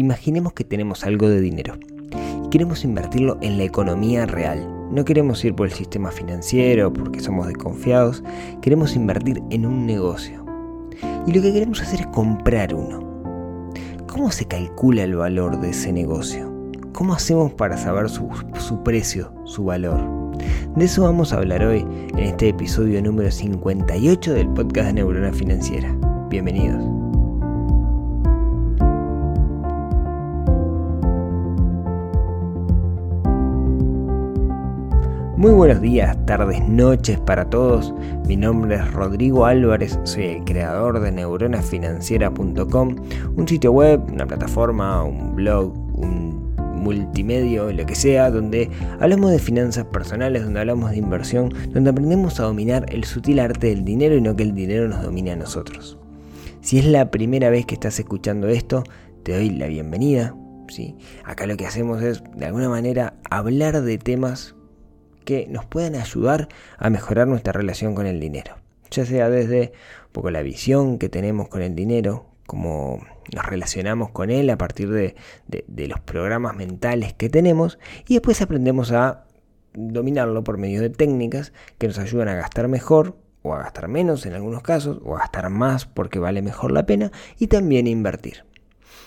Imaginemos que tenemos algo de dinero y queremos invertirlo en la economía real. No queremos ir por el sistema financiero porque somos desconfiados, queremos invertir en un negocio. Y lo que queremos hacer es comprar uno. ¿Cómo se calcula el valor de ese negocio? ¿Cómo hacemos para saber su, precio, su valor? De eso vamos a hablar hoy en este episodio número 58 del podcast de Neurona Financiera. Bienvenidos. Muy buenos días, tardes, noches para todos. Mi nombre es Rodrigo Álvarez, soy el creador de neuronafinanciera.com, un sitio web, una plataforma, un blog, un multimedio, lo que sea, donde hablamos de finanzas personales, donde hablamos de inversión, donde aprendemos a dominar el sutil arte del dinero y no que el dinero nos domine a nosotros. Si es la primera vez que estás escuchando esto, te doy la bienvenida. ¿sí? Acá lo que hacemos es, de alguna manera, hablar de temas que nos puedan ayudar a mejorar nuestra relación con el dinero. Ya sea desde un poco la visión que tenemos con el dinero, cómo nos relacionamos con él a partir de, los programas mentales que tenemos y después aprendemos a dominarlo por medio de técnicas que nos ayudan a gastar mejor o a gastar menos en algunos casos o a gastar más porque vale mejor la pena y también invertir.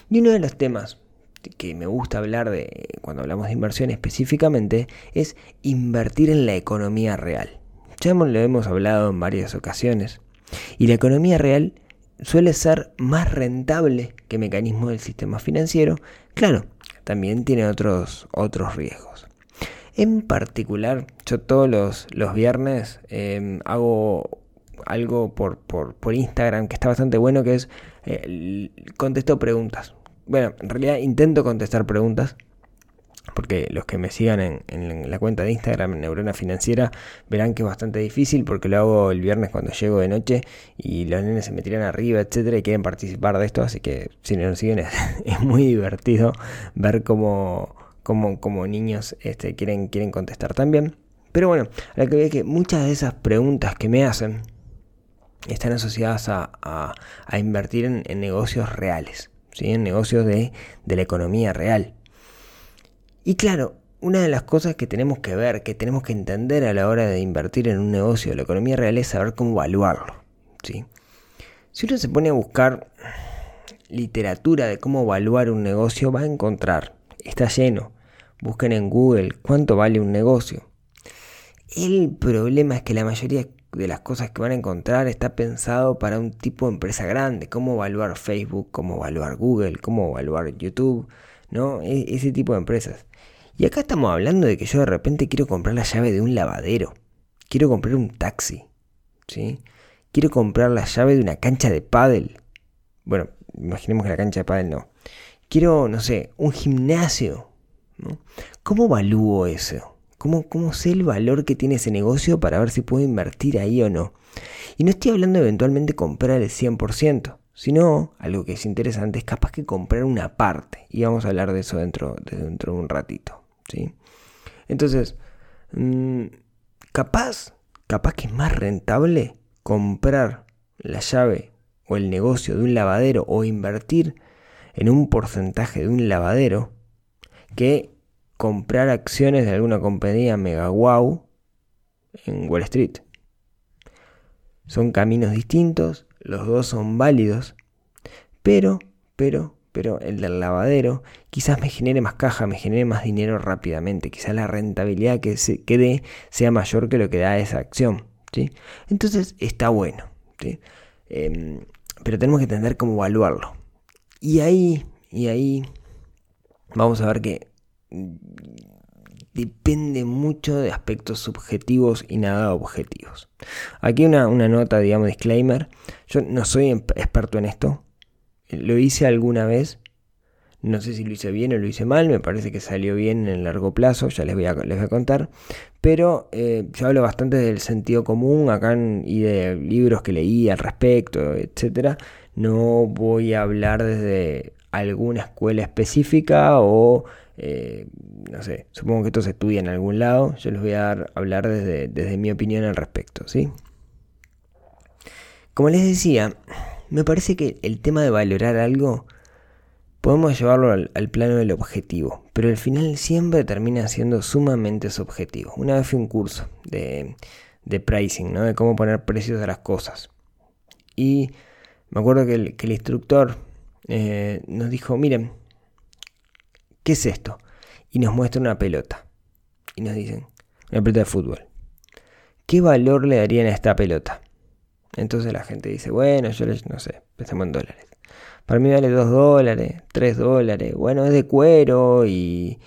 Y uno de los temas que me gusta hablar de cuando hablamos de inversión específicamente es invertir en la economía real. Ya lo hemos hablado en varias ocasiones. Y la economía real suele ser más rentable que mecanismos del sistema financiero. Claro, también tiene otros, otros riesgos. En particular, yo todos los, los viernes em, hago algo por, por, Instagram que está bastante bueno, que es eh, contesto preguntas bueno, en realidad intento contestar preguntas. Porque los que me sigan en, la cuenta de Instagram, Neurona Financiera, verán que es bastante difícil porque lo hago el viernes cuando llego de noche y los nenes se me tiran arriba, etcétera, y quieren participar de esto. Así que si no nos siguen, es, muy divertido ver cómo, cómo, niños este, quieren, quieren contestar también. Pero bueno, la que veo que muchas de esas preguntas que me hacen están asociadas a, invertir en negocios reales en negocios de, la economía real. Y claro, una de las cosas que tenemos que ver, que tenemos que entender a la hora de invertir en un negocio de la economía real es saber cómo evaluarlo. ¿sí? Si uno se pone a buscar literatura de cómo evaluar un negocio, va a encontrar, está lleno. Busquen en Google cuánto vale un negocio. El problema es que la mayoría de las cosas que van a encontrar está pensado para un tipo de empresa grande, cómo evaluar Facebook, cómo evaluar Google, cómo evaluar YouTube, ¿no? E, ese tipo de empresas. Y acá estamos hablando de que yo de repente quiero comprar la llave de un lavadero, quiero comprar un taxi, ¿sí? Quiero comprar la llave de una cancha de pádel. Bueno, imaginemos que la cancha de pádel no. Quiero, no sé, un gimnasio, ¿no? ¿Cómo evalúo eso? ¿Cómo, sé el valor que tiene ese negocio para ver si puedo invertir ahí o no? Y no estoy hablando de eventualmente comprar el 100%, sino algo que es interesante es capaz que comprar una parte. Y vamos a hablar de eso dentro, de, dentro de un ratito. ¿sí? Entonces, mm, capaz, capaz que es más rentable comprar la llave o el negocio de un lavadero o invertir en un porcentaje de un lavadero que comprar acciones de alguna compañía mega wow en Wall Street. Son caminos distintos, los dos son válidos, pero, pero, pero el del lavadero quizás me genere más caja, me genere más dinero rápidamente, quizás la rentabilidad que, se, dé sea mayor que lo que da esa acción. ¿sí? Entonces está bueno, em, pero tenemos que entender cómo evaluarlo. Y ahí, y ahí vamos a ver que depende mucho de aspectos subjetivos y nada objetivos. Aquí una, una nota, digamos, disclaimer. Yo no soy em, experto en esto. Lo hice alguna vez. No sé si lo hice bien o lo hice mal. Me parece que salió bien en el largo plazo. Ya les voy a, les voy a contar. Pero eh, yo hablo bastante del sentido común acá y de libros que leí al respecto, etc. No voy a hablar desde alguna escuela específica o eh, no sé, supongo que esto se estudia en algún lado. Yo les voy a dar, hablar desde, desde mi opinión al respecto, ¿sí? Como les decía, me parece que el tema de valorar algo podemos llevarlo al, plano del objetivo, pero al final siempre termina siendo sumamente subjetivo. Una vez fui un curso de, pricing, ¿no? de cómo poner precios a las cosas. Y me acuerdo que el, instructor eh, nos dijo, miren, ¿qué es esto? Y nos muestra una pelota. Y nos dicen, una pelota de fútbol. ¿Qué valor le darían a esta pelota? Entonces la gente dice, bueno, yo les, no sé, pensemos en dólares. Para mí vale 2 dólares, 3 dólares. Bueno, es de cuero y,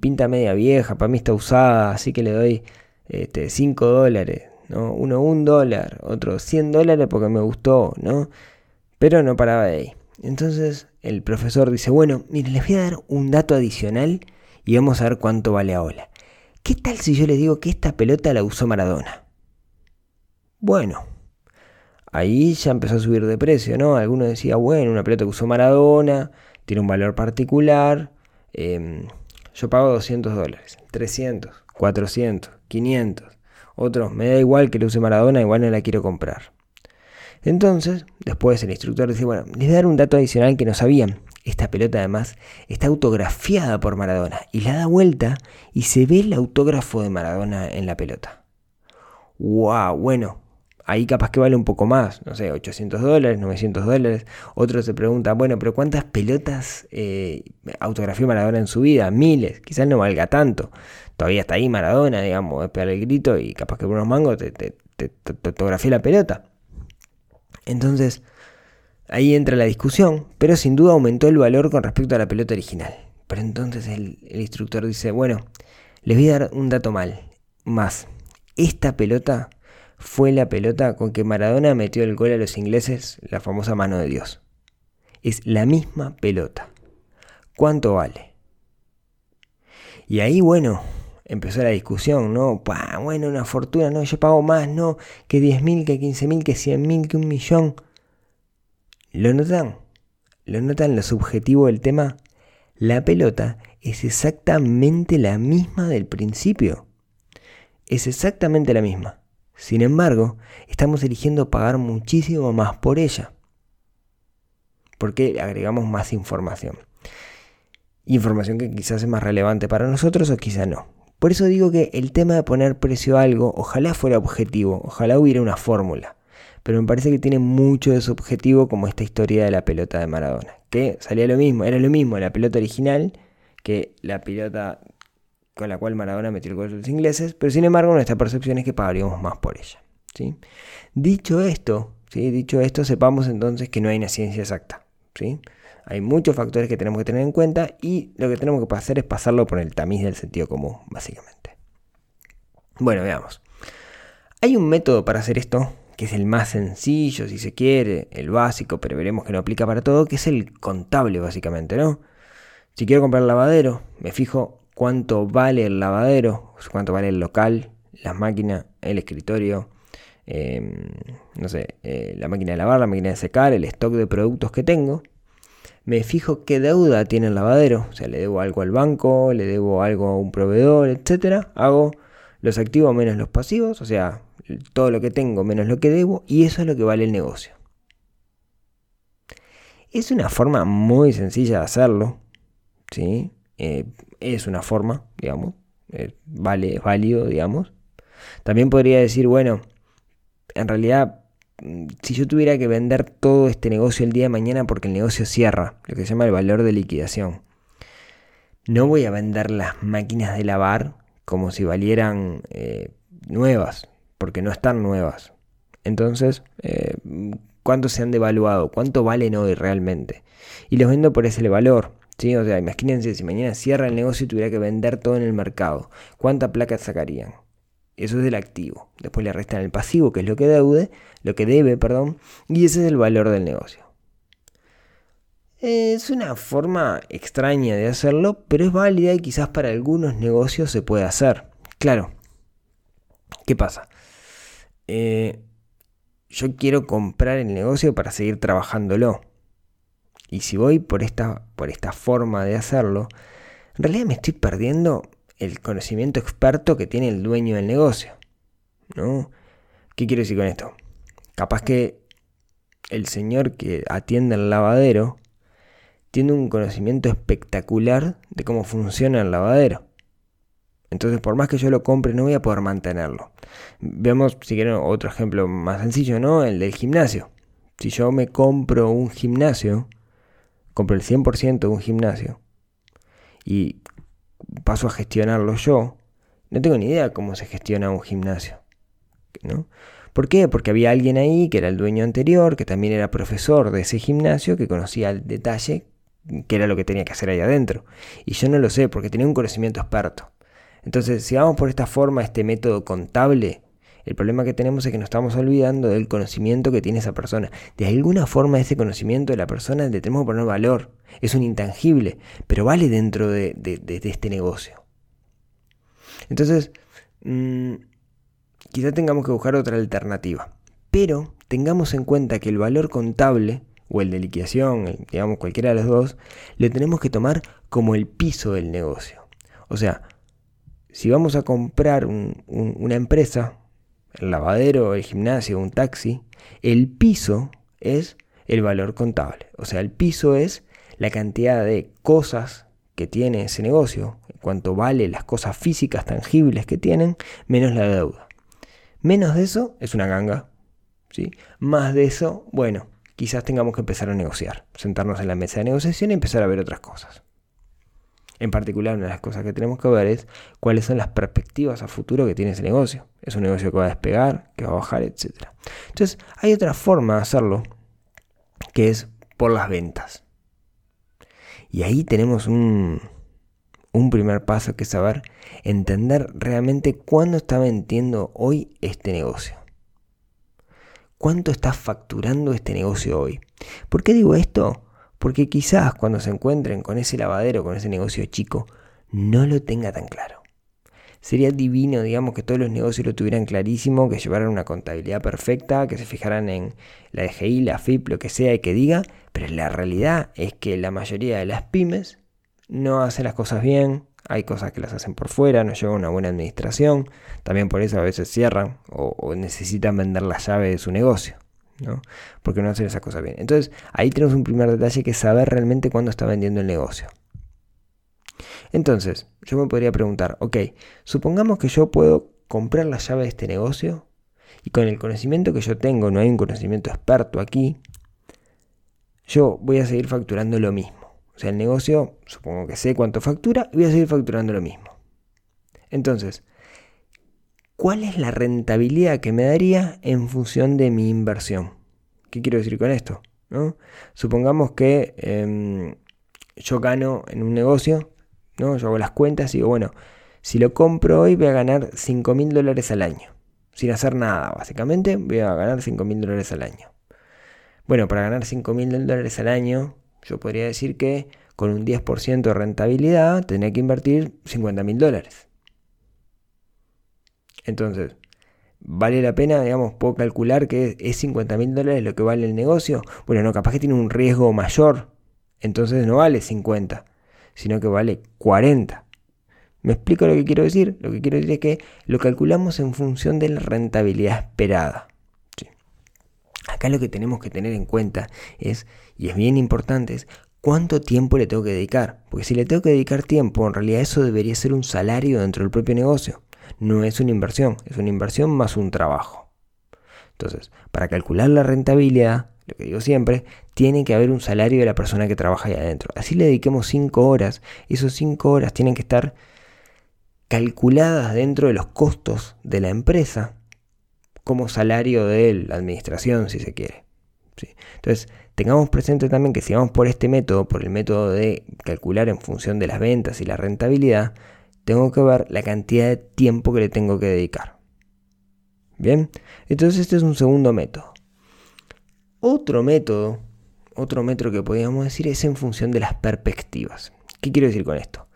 pinta media vieja. Para mí está usada, así que le doy este, 5 dólares. ¿no? Uno un dólar, otro 100 dólares porque me gustó, ¿no? Pero no paraba de ahí. Entonces el profesor dice, bueno, mire, les voy a dar un dato adicional y vamos a ver cuánto vale ahora. ¿Qué tal si yo les digo que esta pelota la usó Maradona? Bueno, ahí ya empezó a subir de precio, ¿no? Algunos decía, bueno, una pelota que usó Maradona, tiene un valor particular, em, yo pago 200 dólares, 300, 400, 500. Otros, me da igual que lo use Maradona, igual no la quiero comprar. Entonces, después el instructor dice, bueno, les voy a dar un dato adicional que no sabían. Esta pelota además está autografiada por Maradona y la da vuelta y se ve el autógrafo de Maradona en la pelota. ¡Wow! Bueno, ahí capaz que vale un poco más, no sé, 800 dólares, 900 dólares. Otro se pregunta, bueno, pero ¿cuántas pelotas eh, autografió Maradona en su vida? Miles, quizás no valga tanto. Todavía está ahí Maradona, digamos, espera el grito y capaz que por unos mangos te, te, autografía la pelota. Entonces, ahí entra la discusión, pero sin duda aumentó el valor con respecto a la pelota original. Pero entonces el, instructor dice, bueno, les voy a dar un dato mal, más. Esta pelota fue la pelota con que Maradona metió el gol a los ingleses, la famosa mano de Dios. Es la misma pelota. ¿Cuánto vale? Y ahí, bueno, empezó la discusión, ¿no? bueno, una fortuna, no, yo pago más, no, que 10.000, que 15.000, que 100.000, que un millón. ¿Lo notan? ¿Lo notan lo subjetivo del tema? La pelota es exactamente la misma del principio. Es exactamente la misma. Sin embargo, estamos eligiendo pagar muchísimo más por ella. Porque agregamos más información. Información que quizás es más relevante para nosotros o quizá no. Por eso digo que el tema de poner precio a algo, ojalá fuera objetivo, ojalá hubiera una fórmula. Pero me parece que tiene mucho de su objetivo como esta historia de la pelota de Maradona. Que salía lo mismo, era lo mismo la pelota original que la pelota con la cual Maradona metió el gol de los ingleses, pero sin embargo nuestra percepción es que pagaríamos más por ella. Dicho esto, dicho esto, sepamos entonces que no hay una ciencia exacta. ¿sí? Hay muchos factores que tenemos que tener en cuenta y lo que tenemos que hacer es pasarlo por el tamiz del sentido común, básicamente. Bueno, veamos. Hay un método para hacer esto, que es el más sencillo, si se quiere, el básico, pero veremos que no aplica para todo, que es el contable, básicamente, ¿no? Si quiero comprar lavadero, me fijo cuánto vale el lavadero, cuánto vale el local, las máquinas, el escritorio, em, no sé, eh, la máquina de lavar, la máquina de secar, el stock de productos que tengo. Me fijo qué deuda tiene el lavadero, o sea, le debo algo al banco, le debo algo a un proveedor, etcétera. Hago los activos menos los pasivos, o sea, todo lo que tengo menos lo que debo, y eso es lo que vale el negocio. Es una forma muy sencilla de hacerlo, ¿sí? Eh, es una forma, digamos, vale, es válido, digamos. También podría decir, bueno, en realidad, si yo tuviera que vender todo este negocio el día de mañana porque el negocio cierra, lo que se llama el valor de liquidación, no voy a vender las máquinas de lavar como si valieran eh, nuevas, porque no están nuevas. Entonces, eh, ¿cuánto se han devaluado? ¿Cuánto valen hoy realmente? Y los vendo por ese valor. ¿sí? O sea, imagínense si mañana cierra el negocio y tuviera que vender todo en el mercado. ¿Cuánta placa sacarían? Eso es del activo. Después le restan el pasivo, que es lo que deude, lo que debe, perdón, y ese es el valor del negocio. Es una forma extraña de hacerlo, pero es válida y quizás para algunos negocios se puede hacer. Claro. ¿Qué pasa? Eh, yo quiero comprar el negocio para seguir trabajándolo. Y si voy por esta, por esta forma de hacerlo, en realidad me estoy perdiendo el conocimiento experto que tiene el dueño del negocio. ¿no? ¿Qué quiero decir con esto? Capaz que el señor que atiende el lavadero tiene un conocimiento espectacular de cómo funciona el lavadero. Entonces, por más que yo lo compre, no voy a poder mantenerlo. Veamos, si quieren, otro ejemplo más sencillo, ¿no? El del gimnasio. Si yo me compro un gimnasio, compro el 100% de un gimnasio y paso a gestionarlo yo, no tengo ni idea cómo se gestiona un gimnasio. ¿no? ¿Por qué? Porque había alguien ahí que era el dueño anterior, que también era profesor de ese gimnasio, que conocía el detalle qué era lo que tenía que hacer ahí adentro. Y yo no lo sé porque tenía un conocimiento experto. Entonces, si vamos por esta forma, este método contable, el problema que tenemos es que nos estamos olvidando del conocimiento que tiene esa persona. De alguna forma ese conocimiento de la persona le tenemos que poner valor. Es un intangible, pero vale dentro de, este negocio. Entonces, mm, quizá tengamos que buscar otra alternativa. Pero tengamos en cuenta que el valor contable o el de liquidación, digamos cualquiera de los dos, lo tenemos que tomar como el piso del negocio. O sea, si vamos a comprar una empresa, el lavadero, el gimnasio, un taxi, el piso es el valor contable. O sea, el piso es la cantidad de cosas que tiene ese negocio, cuánto vale las cosas físicas tangibles que tienen, menos la deuda. Menos de eso es una ganga. ¿sí? Más de eso, bueno, quizás tengamos que empezar a negociar, sentarnos en la mesa de negociación y empezar a ver otras cosas. En particular, una de las cosas que tenemos que ver es cuáles son las perspectivas a futuro que tiene ese negocio. Es un negocio que va a despegar, que va a bajar, etc. Entonces, hay otra forma de hacerlo, que es por las ventas. Y ahí tenemos un, primer paso que es saber entender realmente cuándo está vendiendo hoy este negocio. ¿Cuánto está facturando este negocio hoy? ¿Por qué digo esto? Porque quizás cuando se encuentren con ese lavadero, con ese negocio chico, no lo tenga tan claro. Sería divino, digamos, que todos los negocios lo tuvieran clarísimo, que llevaran una contabilidad perfecta, que se fijaran en la EGI, la FIP, lo que sea y que diga, pero la realidad es que la mayoría de las pymes no hacen las cosas bien, hay cosas que las hacen por fuera, no llevan una buena administración, también por eso a veces cierran o, necesitan vender la llave de su negocio, ¿no? Porque no hacen esas cosas bien. Entonces, ahí tenemos un primer detalle que es saber realmente cuándo está vendiendo el negocio. Entonces, yo me podría preguntar, ok, supongamos que yo puedo comprar la llave de este negocio y con el conocimiento que yo tengo, no hay un conocimiento experto aquí, yo voy a seguir facturando lo mismo. O sea, el negocio, supongo que sé cuánto factura y voy a seguir facturando lo mismo. Entonces, ¿cuál es la rentabilidad que me daría en función de mi inversión? ¿Qué quiero decir con esto? Supongamos que em, yo gano en un negocio, ¿no? yo hago las cuentas y digo, bueno, si lo compro hoy voy a ganar 5 mil dólares al año. Sin hacer nada, básicamente, voy a ganar 5 mil dólares al año. Bueno, para ganar 5 mil dólares al año, yo podría decir que con un 10% de rentabilidad tenía que invertir 50 mil dólares. Entonces, ¿vale la pena? Digamos, puedo calcular que es 50 mil dólares lo que vale el negocio. Bueno, no, capaz que tiene un riesgo mayor. Entonces no vale 50, sino que vale 40. ¿Me explico lo que quiero decir? Lo que quiero decir es que lo calculamos en función de la rentabilidad esperada. Acá lo que tenemos que tener en cuenta es, y es bien importante, es cuánto tiempo le tengo que dedicar. Porque si le tengo que dedicar tiempo, en realidad eso debería ser un salario dentro del propio negocio. No es una inversión, es una inversión más un trabajo. Entonces, para calcular la rentabilidad, lo que digo siempre, tiene que haber un salario de la persona que trabaja ahí adentro. Así le dediquemos 5 horas, esos 5 horas tienen que estar calculadas dentro de los costos de la empresa como salario de la administración, si se quiere. Entonces, tengamos presente también que si vamos por este método, por el método de calcular en función de las ventas y la rentabilidad, tengo que ver la cantidad de tiempo que le tengo que dedicar. Bien, entonces este es un segundo método. Otro método, otro método que podríamos decir es en función de las perspectivas. ¿Qué quiero decir con esto?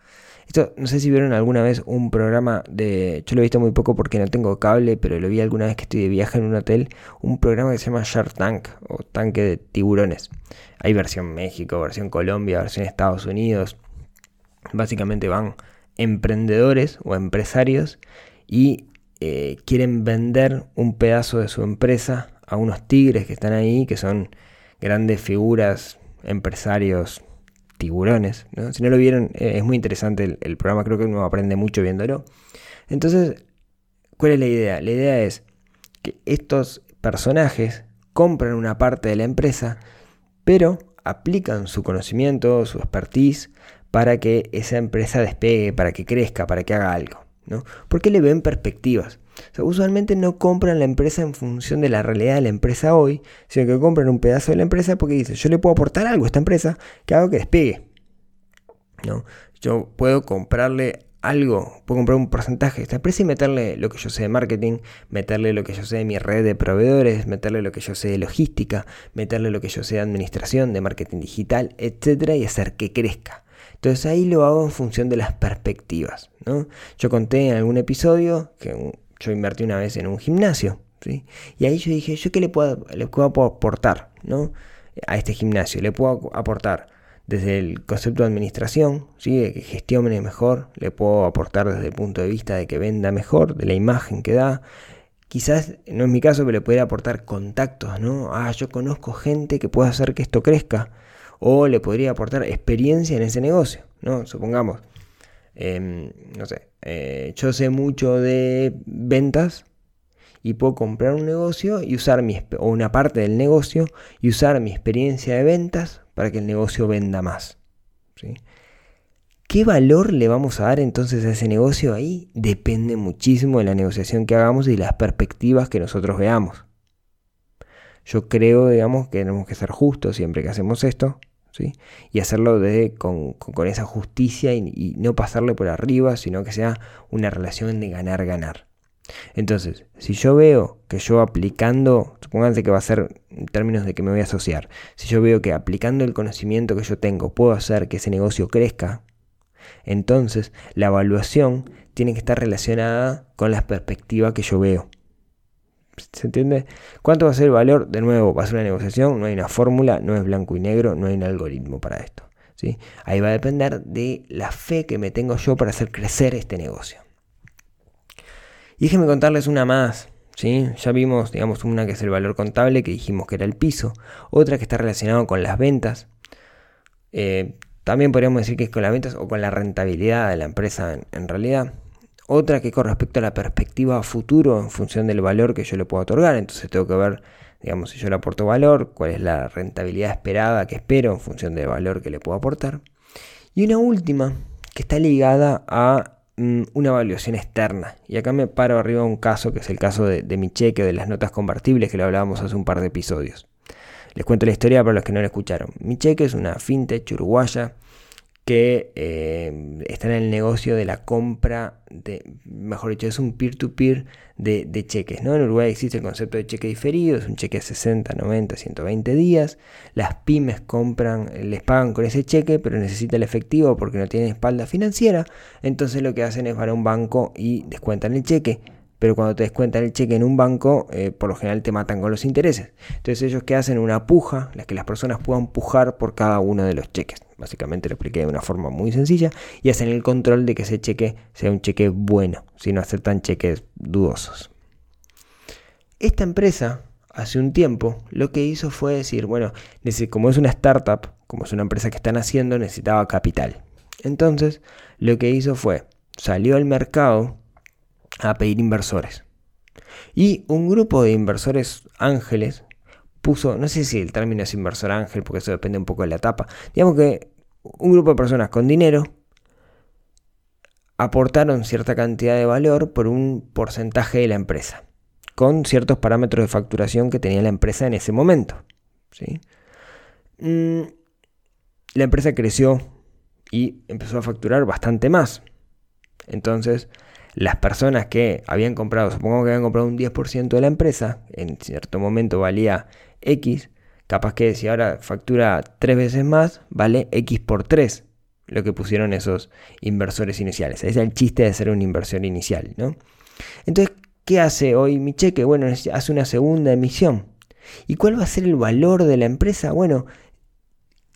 Esto, no sé si vieron alguna vez un programa de. Yo lo he visto muy poco porque no tengo cable, pero lo vi alguna vez que estoy de viaje en un hotel. Un programa que se llama Shark Tank o Tanque de Tiburones. Hay versión México, versión Colombia, versión Estados Unidos. Básicamente van emprendedores o empresarios y eh, quieren vender un pedazo de su empresa a unos tigres que están ahí, que son grandes figuras, empresarios tiburones. ¿no? Si no lo vieron, eh, es muy interesante el, programa, creo que uno aprende mucho viéndolo. Entonces, ¿cuál es la idea? La idea es que estos personajes compran una parte de la empresa, pero aplican su conocimiento, su expertise, para que esa empresa despegue, para que crezca, para que haga algo. ¿no? Porque le ven perspectivas. usualmente no compran la empresa en función de la realidad de la empresa hoy, sino que compran un pedazo de la empresa porque dicen, yo le puedo aportar algo a esta empresa que haga que despegue. ¿no? Yo puedo comprarle algo, puedo comprar un porcentaje de esta empresa y meterle lo que yo sé de marketing, meterle lo que yo sé de mi red de proveedores, meterle lo que yo sé de logística, meterle lo que yo sé de administración, de marketing digital, etcétera, y hacer que crezca. Entonces ahí lo hago en función de las perspectivas. ¿no? Yo conté en algún episodio que yo invertí una vez en un gimnasio. ¿sí? Y ahí yo dije, ¿yo qué le puedo, le puedo aportar ¿no? a este gimnasio? Le puedo aportar desde el concepto de administración, ¿sí? de que gestione mejor, le puedo aportar desde el punto de vista de que venda mejor, de la imagen que da. Quizás no es mi caso, pero le puede aportar contactos, ¿no? Ah, yo conozco gente que puede hacer que esto crezca. O le podría aportar experiencia en ese negocio, ¿no? Supongamos, em, no sé, eh, yo sé mucho de ventas y puedo comprar un negocio y usar mi, o una parte del negocio y usar mi experiencia de ventas para que el negocio venda más. ¿Qué valor le vamos a dar entonces a ese negocio ahí? Depende muchísimo de la negociación que hagamos y las perspectivas que nosotros veamos. Yo creo, digamos, que tenemos que ser justos siempre que hacemos esto, ¿sí? Y hacerlo de, con, esa justicia y, y no pasarle por arriba, sino que sea una relación de ganar-ganar. Entonces, si yo veo que yo aplicando, supónganse que va a ser en términos de que me voy a asociar, si yo veo que aplicando el conocimiento que yo tengo puedo hacer que ese negocio crezca, entonces la evaluación tiene que estar relacionada con la perspectiva que yo veo. ¿Se entiende? ¿Cuánto va a ser el valor? De nuevo, va a ser una negociación, no hay una fórmula, no es blanco y negro, no hay un algoritmo para esto. ¿sí? Ahí va a depender de la fe que me tengo yo para hacer crecer este negocio. Y déjenme contarles una más. ¿sí? Ya vimos, digamos, una que es el valor contable, que dijimos que era el piso. Otra que está relacionada con las ventas. Eh, también podríamos decir que es con las ventas o con la rentabilidad de la empresa en, realidad. Otra que con respecto a la perspectiva futuro en función del valor que yo le puedo otorgar. Entonces tengo que ver, digamos, si yo le aporto valor, cuál es la rentabilidad esperada que espero en función del valor que le puedo aportar. Y una última que está ligada a Mm, una evaluación externa. Y acá me paro arriba un caso, que es el caso de, mi cheque de las notas convertibles, que lo hablábamos hace un par de episodios. Les cuento la historia para los que no la escucharon. Mi cheque es una fintech uruguaya que eh, está en el negocio de la compra de, mejor dicho, es un peer-to-peer de, cheques. ¿no? En Uruguay existe el concepto de cheque diferido, es un cheque de 60, 90, 120 días. Las pymes compran, les pagan con ese cheque, pero necesita el efectivo porque no tienen espalda financiera. Entonces lo que hacen es para un banco y descuentan el cheque pero cuando te descuentan el cheque en un banco, eh, por lo general te matan con los intereses. Entonces ellos que hacen una puja, las que las personas puedan pujar por cada uno de los cheques. Básicamente lo expliqué de una forma muy sencilla y hacen el control de que ese cheque sea un cheque bueno, si no aceptan cheques dudosos. Esta empresa, hace un tiempo, lo que hizo fue decir, bueno, como es una startup, como es una empresa que están haciendo, necesitaba capital. Entonces, lo que hizo fue, salió al mercado a pedir inversores. Y un grupo de inversores ángeles puso, no sé si el término es inversor ángel, porque eso depende un poco de la etapa, digamos que un grupo de personas con dinero aportaron cierta cantidad de valor por un porcentaje de la empresa, con ciertos parámetros de facturación que tenía la empresa en ese momento. ¿sí? Mm, la empresa creció y empezó a facturar bastante más. Entonces, las personas que habían comprado, supongamos que habían comprado un 10% de la empresa, en cierto momento valía X, capaz que si ahora factura tres veces más, vale X por 3 lo que pusieron esos inversores iniciales. Es el chiste de hacer una inversión inicial, ¿no? Entonces, ¿qué hace hoy mi cheque? Bueno, hace una segunda emisión. ¿Y cuál va a ser el valor de la empresa? Bueno,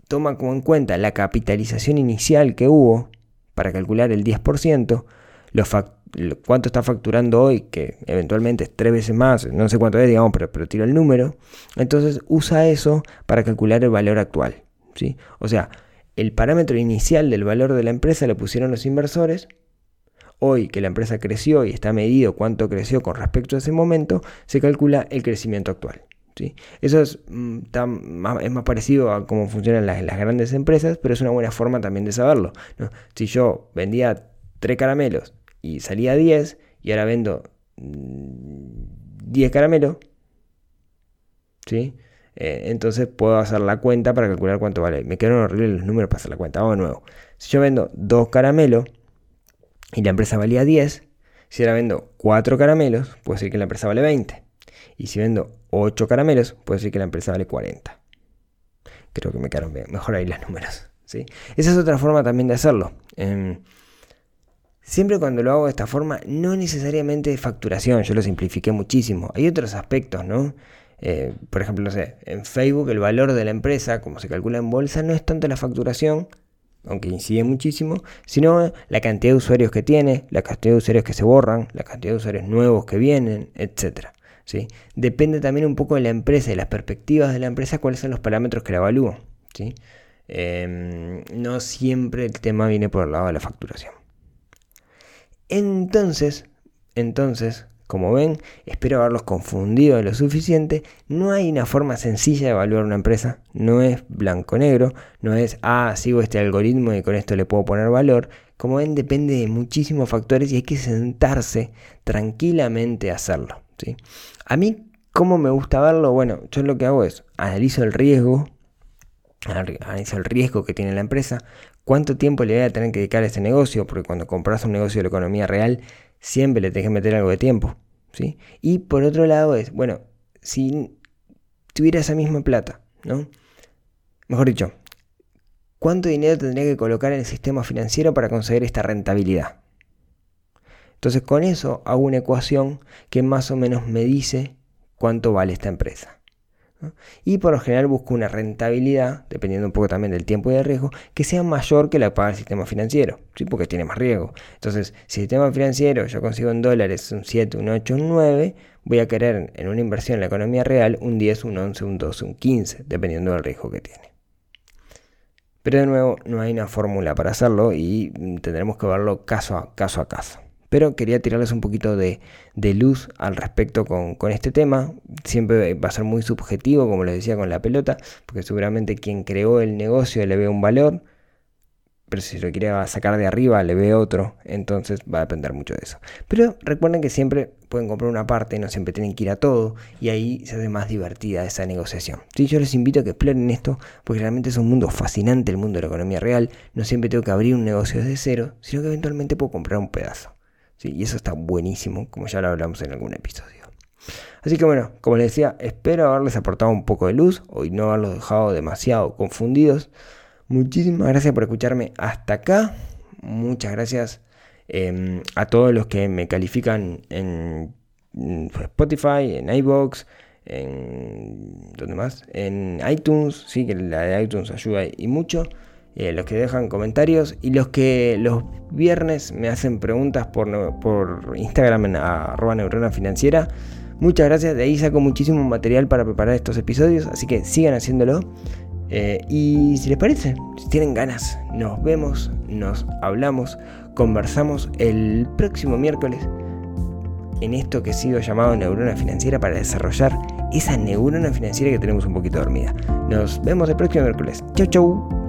toma como en cuenta la capitalización inicial que hubo para calcular el 10%, los, cuánto está facturando hoy, que eventualmente es tres veces más, no sé cuánto es, digamos, pero, pero tiro el número, entonces usa eso para calcular el valor actual. ¿sí? O sea, el parámetro inicial del valor de la empresa lo pusieron los inversores. Hoy que la empresa creció y está medido cuánto creció con respecto a ese momento, se calcula el crecimiento actual. ¿sí? Eso es, mm, es, más, parecido a cómo funcionan las, grandes empresas, pero es una buena forma también de saberlo. Si yo vendía 3 caramelos y salía 10 y ahora vendo 10 mm, caramelos, ¿sí? Eh, entonces puedo hacer la cuenta para calcular cuánto vale. Me quedaron horribles los números para hacer la cuenta. Vamos de nuevo. Si yo vendo 2 caramelos y la empresa valía 10, si ahora vendo 4 caramelos, puedo decir que la empresa vale 20. Y si vendo 8 caramelos, puedo decir que la empresa vale 40. Creo que me quedaron mejor ahí los números. ¿sí? Esa es otra forma también de hacerlo. Em, siempre cuando lo hago de esta forma, no necesariamente de facturación, yo lo simplifiqué muchísimo. Hay otros aspectos, ¿no? Eh, por ejemplo, no sé, en Facebook el valor de la empresa, como se calcula en bolsa, no es tanto la facturación, aunque incide muchísimo, sino la cantidad de usuarios que tiene, la cantidad de usuarios que se borran, la cantidad de usuarios nuevos que vienen, etc. ¿sí? Depende también un poco de la empresa y las perspectivas de la empresa, cuáles son los parámetros que la evalúan. ¿sí? Em, no siempre el tema viene por el lado de la facturación. Entonces, entonces, como ven, espero haberlos confundido lo suficiente. No hay una forma sencilla de evaluar una empresa. No es blanco-negro. No es, ah, sigo este algoritmo y con esto le puedo poner valor. Como ven, depende de muchísimos factores y hay que sentarse tranquilamente a hacerlo. ¿sí? A mí, ¿cómo me gusta verlo? Bueno, yo lo que hago es analizo el riesgo. Analizo el riesgo que tiene la empresa. ¿Cuánto tiempo le voy a tener que dedicar a este negocio? Porque cuando compras un negocio de la economía real, siempre le tenés que meter algo de tiempo. ¿sí? Y por otro lado es, bueno, si tuviera esa misma plata, ¿no? Mejor dicho, ¿cuánto dinero tendría que colocar en el sistema financiero para conseguir esta rentabilidad? Entonces con eso hago una ecuación que más o menos me dice cuánto vale esta empresa. Y por lo general busco una rentabilidad, dependiendo un poco también del tiempo y del riesgo, que sea mayor que la que paga el sistema financiero, ¿sí? porque tiene más riesgo. Entonces, si el sistema financiero yo consigo en dólares un 7, un 8, un 9, voy a querer en una inversión en la economía real un 10, un 11, un 12, un 15, dependiendo del riesgo que tiene. Pero de nuevo, no hay una fórmula para hacerlo y tendremos que verlo caso a caso. A caso. Pero quería tirarles un poquito de, luz al respecto con, este tema. Siempre va a ser muy subjetivo, como les decía con la pelota, porque seguramente quien creó el negocio le ve un valor, pero si lo quiere sacar de arriba le ve otro, entonces va a depender mucho de eso. Pero recuerden que siempre pueden comprar una parte, no siempre tienen que ir a todo, y ahí se hace más divertida esa negociación. Sí, yo les invito a que exploren esto, porque realmente es un mundo fascinante el mundo de la economía real. No siempre tengo que abrir un negocio desde cero, sino que eventualmente puedo comprar un pedazo y eso está buenísimo, como ya lo hablamos en algún episodio. Así que bueno, como les decía, espero haberles aportado un poco de luz y no haberlos dejado demasiado confundidos. Muchísimas gracias por escucharme hasta acá. Muchas gracias em, a todos los que me califican en, Spotify, en iBox, en ¿dónde más? En iTunes, sí que la de iTunes ayuda y mucho. Eh, los que dejan comentarios y los que los viernes me hacen preguntas por, por Instagram en arroba neurona financiera. Muchas gracias, de ahí saco muchísimo material para preparar estos episodios, así que sigan haciéndolo. Eh, y si les parece, si tienen ganas, nos vemos, nos hablamos, conversamos el próximo miércoles en esto que sido llamado neurona financiera para desarrollar esa neurona financiera que tenemos un poquito dormida. Nos vemos el próximo miércoles. Chau, chau.